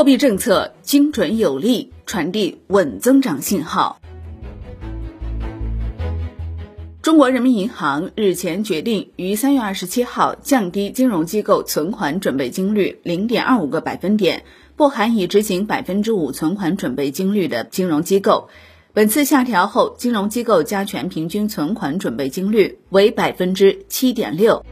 货币政策精准有力，传递稳增长信号。中国人民银行日前决定，于三月二十七号降低金融机构存款准备金率零点二五个百分点，不含已执行百分之五存款准备金率的金融机构。本次下调后，金融机构加权平均存款准备金率为百分之七点六。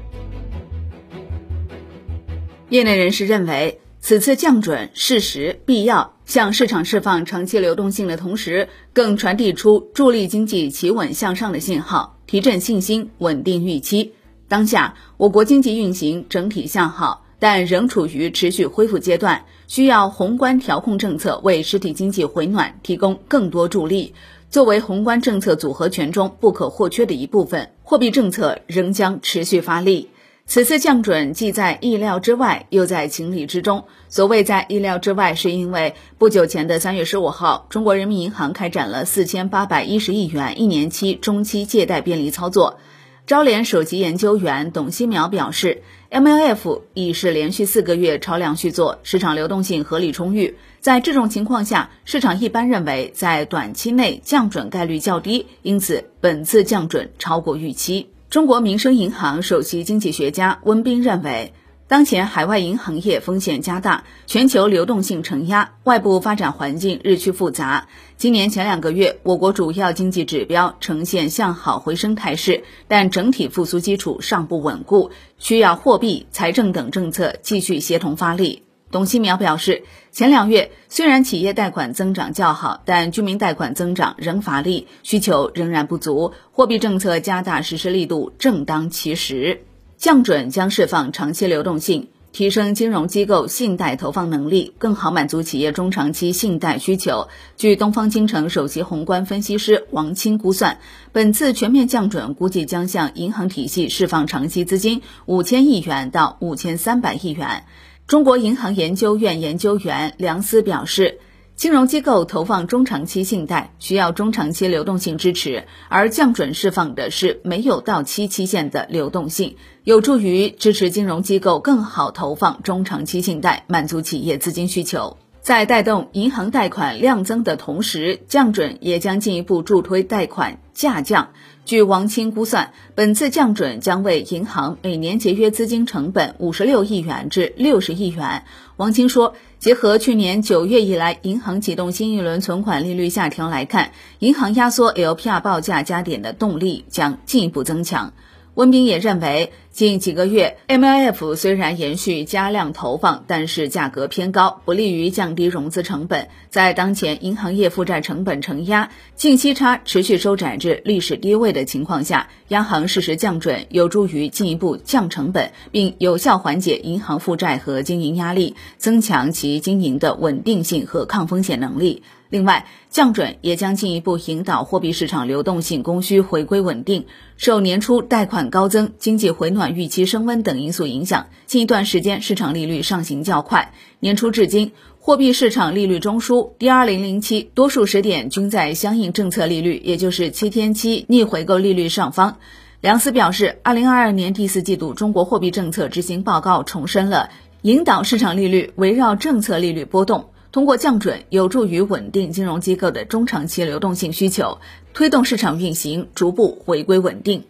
业内人士认为。此次降准适时必要，向市场释放长期流动性的同时，更传递出助力经济企稳向上的信号，提振信心，稳定预期。当下，我国经济运行整体向好，但仍处于持续恢复阶段，需要宏观调控政策为实体经济回暖提供更多助力。作为宏观政策组合拳中不可或缺的一部分，货币政策仍将持续发力。此次降准既在意料之外，又在情理之中。所谓在意料之外，是因为不久前的三月十五号，中国人民银行开展了四千八百一十亿元一年期中期借贷便利操作。招联首席研究员董希苗表示，MLF 已是连续四个月超量续作，市场流动性合理充裕。在这种情况下，市场一般认为在短期内降准概率较低，因此本次降准超过预期。中国民生银行首席经济学家温彬认为，当前海外银行业风险加大，全球流动性承压，外部发展环境日趋复杂。今年前两个月，我国主要经济指标呈现向好回升态势，但整体复苏基础尚不稳固，需要货币、财政等政策继续协同发力。董希苗表示，前两月虽然企业贷款增长较好，但居民贷款增长仍乏力，需求仍然不足。货币政策加大实施力度正当其时，降准将释放长期流动性，提升金融机构信贷投放能力，更好满足企业中长期信贷需求。据东方金城首席宏观分析师王青估算，本次全面降准估计将向银行体系释放长期资金五千亿元到五千三百亿元。中国银行研究院研究员梁思表示，金融机构投放中长期信贷需要中长期流动性支持，而降准释放的是没有到期期限的流动性，有助于支持金融机构更好投放中长期信贷，满足企业资金需求。在带动银行贷款量增的同时，降准也将进一步助推贷款价降。据王清估算，本次降准将为银行每年节约资金成本五十六亿元至六十亿元。王清说，结合去年九月以来银行启动新一轮存款利率下调来看，银行压缩 LPR 报价加点的动力将进一步增强。温彬也认为，近几个月 MLF 虽然延续加量投放，但是价格偏高，不利于降低融资成本。在当前银行业负债成本承压、净息差持续收窄至历史低位的情况下，央行适时降准，有助于进一步降成本，并有效缓解银行负债和经营压力，增强其经营的稳定性和抗风险能力。另外，降准也将进一步引导货币市场流动性供需回归稳定。受年初贷款高增、经济回暖预期升温等因素影响，近一段时间市场利率上行较快。年初至今，货币市场利率中枢 D 二零零七多数时点均在相应政策利率，也就是七天期逆回购利率上方。梁思表示，二零二二年第四季度中国货币政策执行报告重申了引导市场利率围绕政策利率波动。通过降准，有助于稳定金融机构的中长期流动性需求，推动市场运行逐步回归稳定。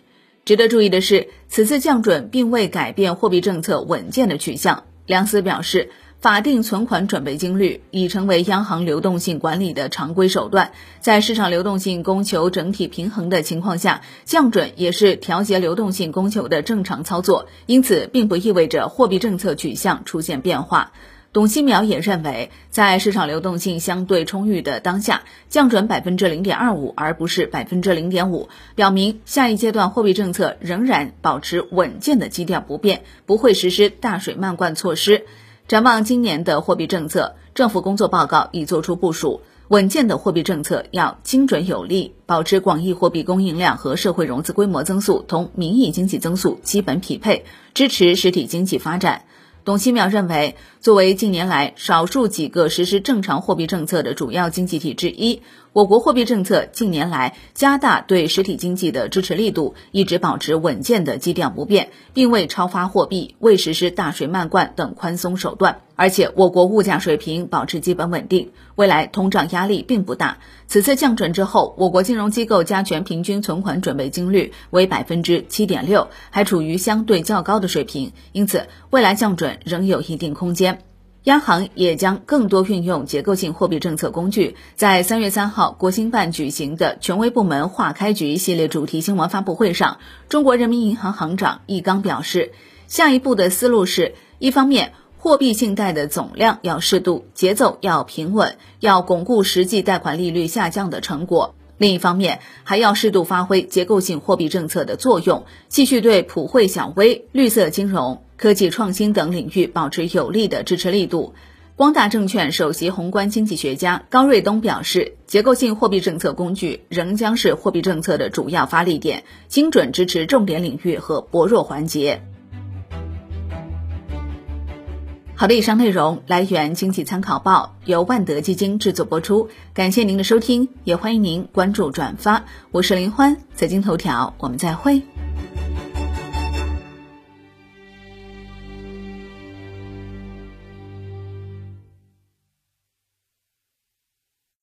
值得注意的是，此次降准并未改变货币政策稳健的取向。梁思表示，法定存款准备金率已成为央行流动性管理的常规手段，在市场流动性供求整体平衡的情况下，降准也是调节流动性供求的正常操作，因此并不意味着货币政策取向出现变化。董希苗也认为，在市场流动性相对充裕的当下，降准百分之零点二五而不是百分之零点五，表明下一阶段货币政策仍然保持稳健的基调不变，不会实施大水漫灌措施。展望今年的货币政策，政府工作报告已作出部署，稳健的货币政策要精准有力，保持广义货币供应量和社会融资规模增速同名义经济增速基本匹配，支持实体经济发展。董希苗认为，作为近年来少数几个实施正常货币政策的主要经济体之一，我国货币政策近年来加大对实体经济的支持力度，一直保持稳健的基调不变，并未超发货币、未实施大水漫灌等宽松手段。而且，我国物价水平保持基本稳定，未来通胀压力并不大。此次降准之后，我国金融机构加权平均存款准备金率为百分之七点六，还处于相对较高的水平，因此未来降准仍有一定空间。央行也将更多运用结构性货币政策工具。在三月三号国新办举行的权威部门化开局系列主题新闻发布会上，中国人民银行行长易纲表示，下一步的思路是一方面。货币信贷的总量要适度，节奏要平稳，要巩固实际贷款利率下降的成果。另一方面，还要适度发挥结构性货币政策的作用，继续对普惠小微、绿色金融、科技创新等领域保持有力的支持力度。光大证券首席宏观经济学家高瑞东表示，结构性货币政策工具仍将是货币政策的主要发力点，精准支持重点领域和薄弱环节。好的，以上内容来源《经济参考报》，由万德基金制作播出。感谢您的收听，也欢迎您关注转发。我是林欢，财经头条，我们再会。